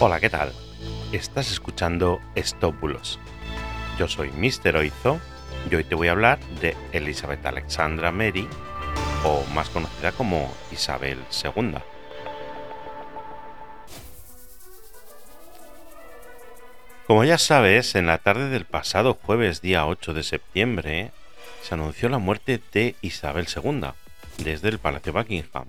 Hola, ¿qué tal? Estás escuchando Stop Bulos. Yo soy Mr. Oizo y hoy te voy a hablar de Elizabeth Alexandra Mary, o más conocida como Isabel II. Como ya sabes, en la tarde del pasado jueves día 8 de septiembre se anunció la muerte de Isabel II desde el Palacio Buckingham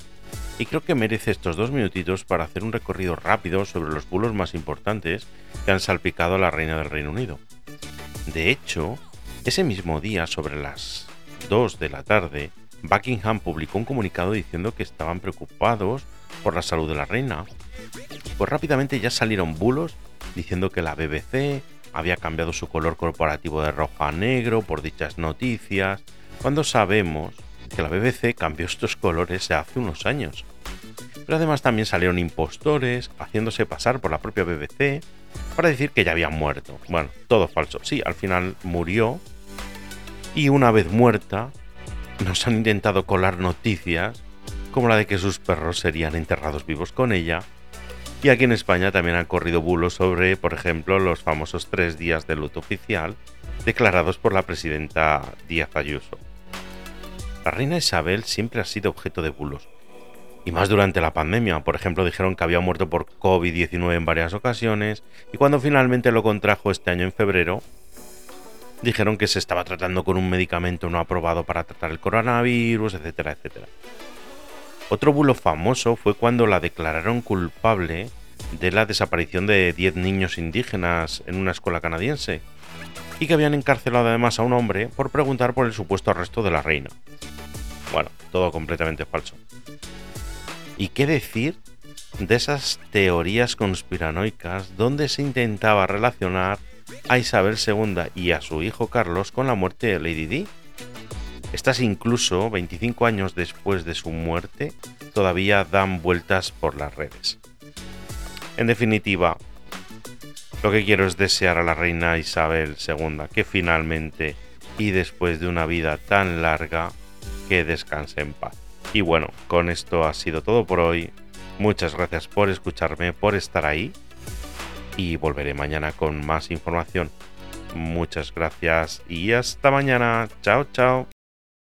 y creo que merece estos dos minutitos para hacer un recorrido rápido sobre los bulos más importantes que han salpicado a la reina del Reino Unido. De hecho, ese mismo día, sobre las 2 de la tarde, Buckingham publicó un comunicado diciendo que estaban preocupados por la salud de la reina. Pues rápidamente ya salieron bulos diciendo que la BBC había cambiado su color corporativo de rojo a negro por dichas noticias, cuando sabemos que la BBC cambió estos colores hace unos años. Pero además también salieron impostores haciéndose pasar por la propia BBC para decir que ya había muerto. Bueno, todo falso. Sí, al final murió. Y una vez muerta, nos han intentado colar noticias como la de que sus perros serían enterrados vivos con ella. Y aquí en España también han corrido bulos sobre, por ejemplo, los famosos tres días de luto oficial declarados por la presidenta Díaz Ayuso. La reina Isabel siempre ha sido objeto de bulos. Y más durante la pandemia. Por ejemplo, dijeron que había muerto por COVID-19 en varias ocasiones. Y cuando finalmente lo contrajo este año en febrero, dijeron que se estaba tratando con un medicamento no aprobado para tratar el coronavirus, etcétera, etcétera. Otro bulo famoso fue cuando la declararon culpable de la desaparición de 10 niños indígenas en una escuela canadiense y que habían encarcelado además a un hombre por preguntar por el supuesto arresto de la reina. Bueno, todo completamente falso. ¿Y qué decir de esas teorías conspiranoicas donde se intentaba relacionar a Isabel II y a su hijo Carlos con la muerte de Lady Di? Estas incluso 25 años después de su muerte todavía dan vueltas por las redes. En definitiva, lo que quiero es desear a la reina Isabel II que finalmente y después de una vida tan larga que descanse en paz. Y bueno, con esto ha sido todo por hoy. Muchas gracias por escucharme, por estar ahí. Y volveré mañana con más información. Muchas gracias y hasta mañana. Chao, chao.